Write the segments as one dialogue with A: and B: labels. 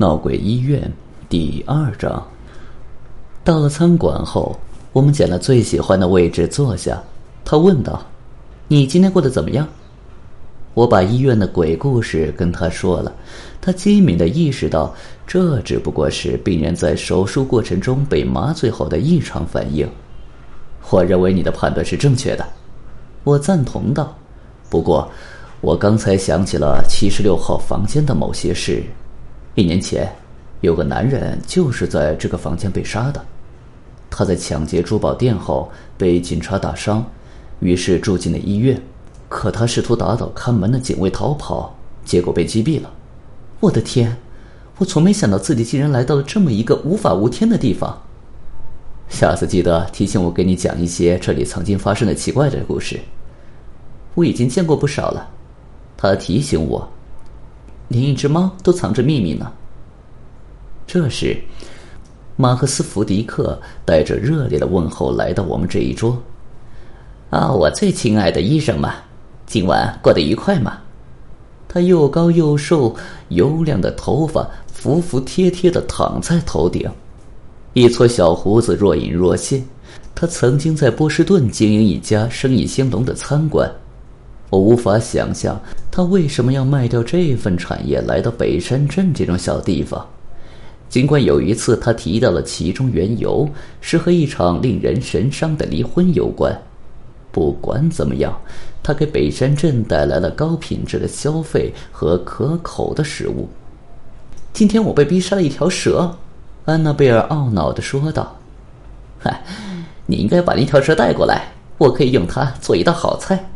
A: 闹鬼医院第二章。到了餐馆后，我们捡了最喜欢的位置坐下。他问道：“你今天过得怎么样？”我把医院的鬼故事跟他说了。他机敏的意识到，这只不过是病人在手术过程中被麻醉后的异常反应。我认为你的判断是正确的，我赞同道。不过，我刚才想起了七十六号房间的某些事。一年前，有个男人就是在这个房间被杀的。他在抢劫珠宝店后被警察打伤，于是住进了医院。可他试图打倒看门的警卫逃跑，结果被击毙了。我的天！我从没想到自己竟然来到了这么一个无法无天的地方。下次记得提醒我给你讲一些这里曾经发生的奇怪的故事。我已经见过不少了。他提醒我。连一只猫都藏着秘密呢。这时，马克思·福迪克带着热烈的问候来到我们这一桌。啊，我最亲爱的医生们，今晚过得愉快吗？他又高又瘦，油亮的头发服服帖帖的躺在头顶，一撮小胡子若隐若现。他曾经在波士顿经营一家生意兴隆的餐馆。我无法想象他为什么要卖掉这份产业来到北山镇这种小地方。尽管有一次他提到了其中缘由是和一场令人神伤的离婚有关。不管怎么样，他给北山镇带来了高品质的消费和可口的食物。今天我被逼杀了一条蛇，安娜贝尔懊恼地说道：“嗨，你应该把那条蛇带过来，我可以用它做一道好菜。”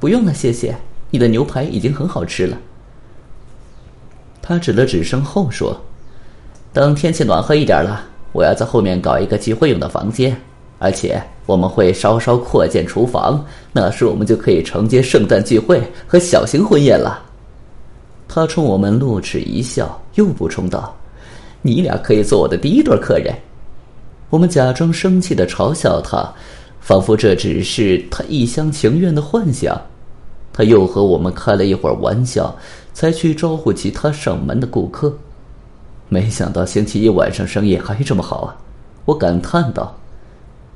A: 不用了，谢谢。你的牛排已经很好吃了。他指了指身后说：“等天气暖和一点了，我要在后面搞一个聚会用的房间，而且我们会稍稍扩建厨房，那时我们就可以承接圣诞聚会和小型婚宴了。”他冲我们露齿一笑，又补充道：“你俩可以做我的第一对客人。”我们假装生气的嘲笑他。仿佛这只是他一厢情愿的幻想，他又和我们开了一会儿玩笑，才去招呼其他上门的顾客。没想到星期一晚上生意还这么好啊！我感叹道：“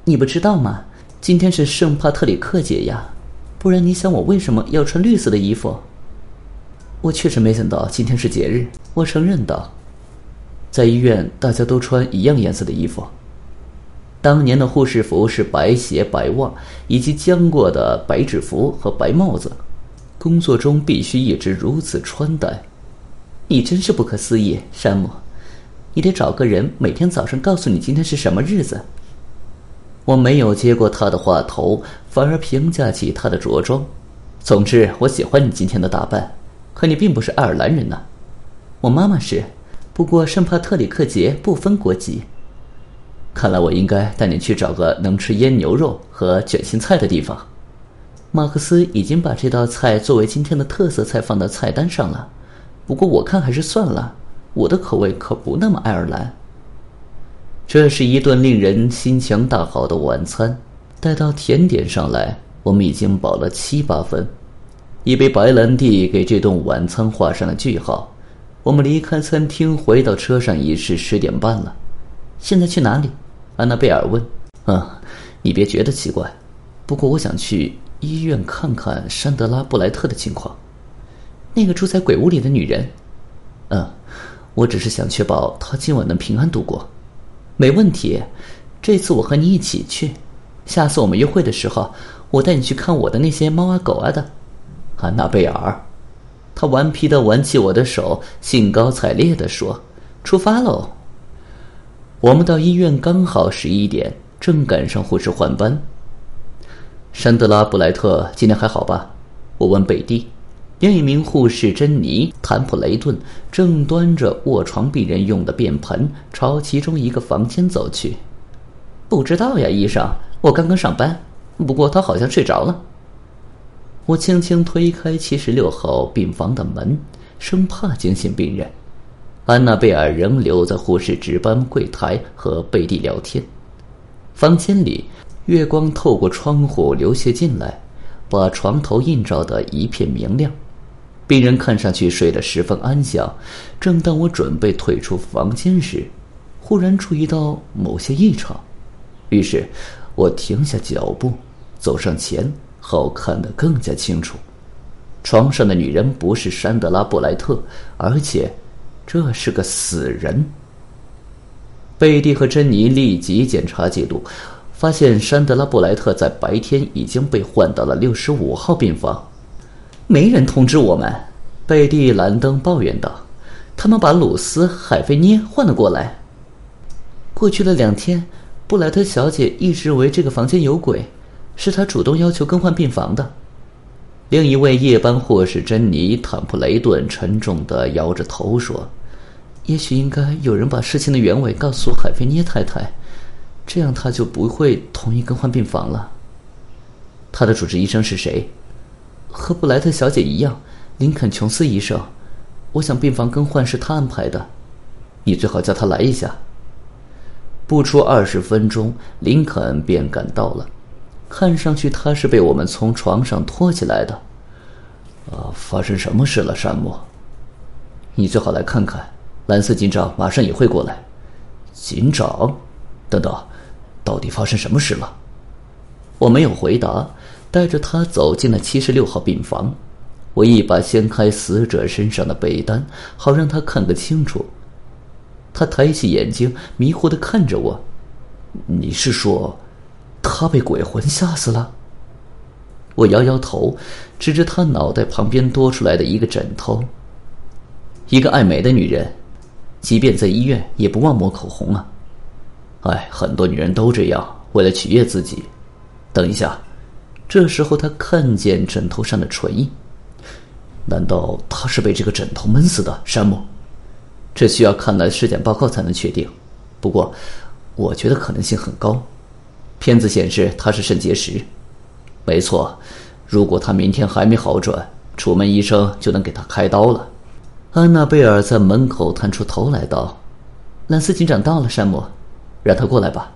A: 你不知道吗？今天是圣帕特里克节呀，不然你想我为什么要穿绿色的衣服？”我确实没想到今天是节日，我承认道：“在医院大家都穿一样颜色的衣服。”当年的护士服是白鞋白袜，以及将过的白制服和白帽子，工作中必须一直如此穿戴。你真是不可思议，山姆！你得找个人每天早上告诉你今天是什么日子。我没有接过他的话头，反而评价起他的着装。总之，我喜欢你今天的打扮，可你并不是爱尔兰人呐。我妈妈是，不过圣帕特里克节不分国籍。看来我应该带你去找个能吃腌牛肉和卷心菜的地方。马克思已经把这道菜作为今天的特色菜放到菜单上了，不过我看还是算了，我的口味可不那么爱尔兰。这是一顿令人心情大好的晚餐。待到甜点上来，我们已经饱了七八分。一杯白兰地给这顿晚餐画上了句号。我们离开餐厅，回到车上已是十点半了。现在去哪里？安娜贝尔问：“嗯，你别觉得奇怪，不过我想去医院看看山德拉·布莱特的情况。那个住在鬼屋里的女人。嗯，我只是想确保她今晚能平安度过。没问题，这次我和你一起去。下次我们约会的时候，我带你去看我的那些猫啊狗啊的。”安娜贝尔，他顽皮的挽起我的手，兴高采烈地说：“出发喽！”我们到医院刚好十一点，正赶上护士换班。山德拉·布莱特今天还好吧？我问贝蒂。另一名护士珍妮·坦普雷顿正端着卧床病人用的便盆朝其中一个房间走去。不知道呀，医生，我刚刚上班。不过他好像睡着了。我轻轻推开七十六号病房的门，生怕惊醒病人。安娜贝尔仍留在护士值班柜台和贝蒂聊天。房间里，月光透过窗户流泻进来，把床头映照的一片明亮。病人看上去睡得十分安详。正当我准备退出房间时，忽然注意到某些异常，于是我停下脚步，走上前，好看得更加清楚。床上的女人不是山德拉·布莱特，而且这是个死人。贝蒂和珍妮立即检查记录，发现山德拉·布莱特在白天已经被换到了六十五号病房。没人通知我们，贝蒂兰登抱怨道：“他们把鲁斯·海菲涅换了过来。过去了两天，布莱特小姐一直以为这个房间有鬼，是她主动要求更换病房的。”另一位夜班护士珍妮·坦普雷顿沉重地摇着头说。也许应该有人把事情的原委告诉海菲涅太太，这样她就不会同意更换病房了。他的主治医生是谁？和布莱特小姐一样，林肯·琼斯医生。我想病房更换是他安排的，你最好叫他来一下。不出二十分钟，林肯便赶到了，看上去他是被我们从床上拖起来的。啊，发生什么事了，山姆？你最好来看看。蓝色警长马上也会过来。警长，等等，到底发生什么事了？我没有回答，带着他走进了七十六号病房。我一把掀开死者身上的被单，好让他看个清楚。他抬起眼睛，迷糊的看着我：“你是说，他被鬼魂吓死了？”我摇摇头，指着他脑袋旁边多出来的一个枕头。一个爱美的女人。即便在医院，也不忘抹口红啊！哎，很多女人都这样，为了取悦自己。等一下，这时候他看见枕头上的唇印，难道他是被这个枕头闷死的？山姆，这需要看了尸检报告才能确定。不过，我觉得可能性很高。片子显示他是肾结石。没错，如果他明天还没好转，楚门医生就能给他开刀了。安娜贝尔在门口探出头来道：“兰斯警长到了，山姆，让他过来吧。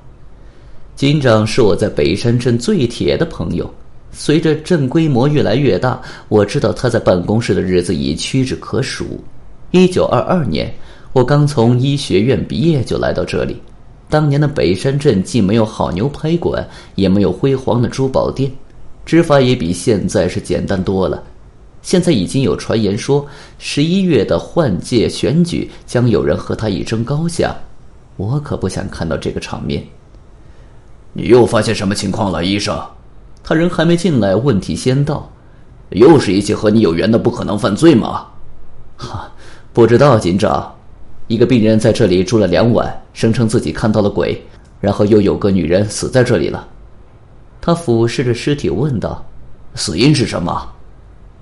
A: 警长是我在北山镇最铁的朋友。随着镇规模越来越大，我知道他在办公室的日子已屈指可数。一九二二年，我刚从医学院毕业就来到这里。当年的北山镇既没有好牛排馆，也没有辉煌的珠宝店，执法也比现在是简单多了。”现在已经有传言说，十一月的换届选举将有人和他一争高下，我可不想看到这个场面。你又发现什么情况了，医生？他人还没进来，问题先到，又是一起和你有缘的不可能犯罪吗？哈，不知道，警长。一个病人在这里住了两晚，声称自己看到了鬼，然后又有个女人死在这里了。他俯视着尸体问道：“死因是什么？”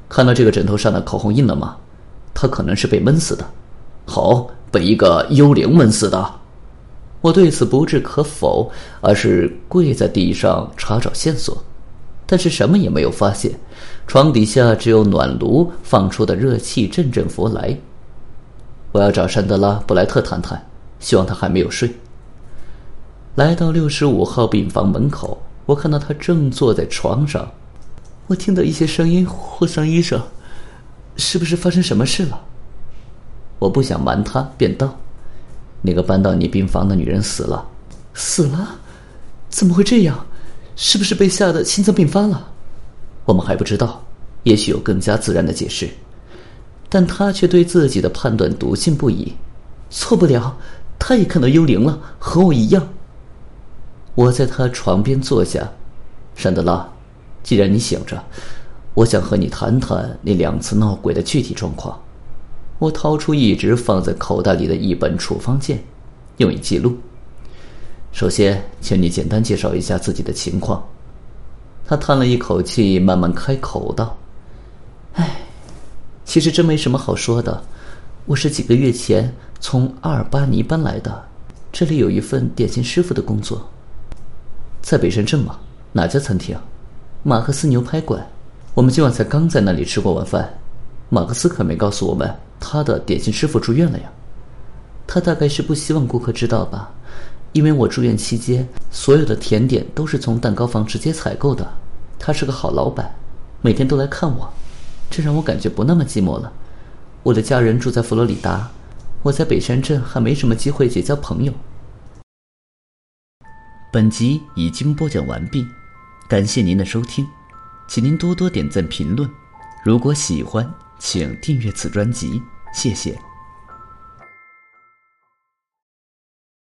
A: 看到这个枕头上的口红印了吗？他可能是被闷死的。好，被一个幽灵闷死的。我对此不置可否，而是跪在地上查找线索，但是什么也没有发现。床底下只有暖炉放出的热气阵阵拂来。我要找山德拉·布莱特谈谈，希望他还没有睡。来到六十五号病房门口，我看到他正坐在床上。我听到一些声音，霍桑医生，是不是发生什么事了？我不想瞒他，便道：“那个搬到你病房的女人死了，死了？怎么会这样？是不是被吓得心脏病发了？我们还不知道，也许有更加自然的解释。但他却对自己的判断笃信不疑，错不了，他也看到幽灵了，和我一样。我在他床边坐下，山德拉。既然你醒着，我想和你谈谈那两次闹鬼的具体状况。我掏出一直放在口袋里的一本处方笺，用以记录。首先，请你简单介绍一下自己的情况。他叹了一口气，慢慢开口道：“唉，其实真没什么好说的。我是几个月前从阿尔巴尼搬来的，这里有一份点心师傅的工作。在北山镇吗？哪家餐厅？”马克思牛排馆，我们今晚才刚在那里吃过晚饭。马克思可没告诉我们他的点心师傅住院了呀。他大概是不希望顾客知道吧，因为我住院期间，所有的甜点都是从蛋糕房直接采购的。他是个好老板，每天都来看我。这让我感觉不那么寂寞了。我的家人住在佛罗里达，我在北山镇还没什么机会结交朋友。本集已经播讲完毕，感谢您的收听，请您多多点赞评论。如果喜欢，请订阅此专辑，谢谢。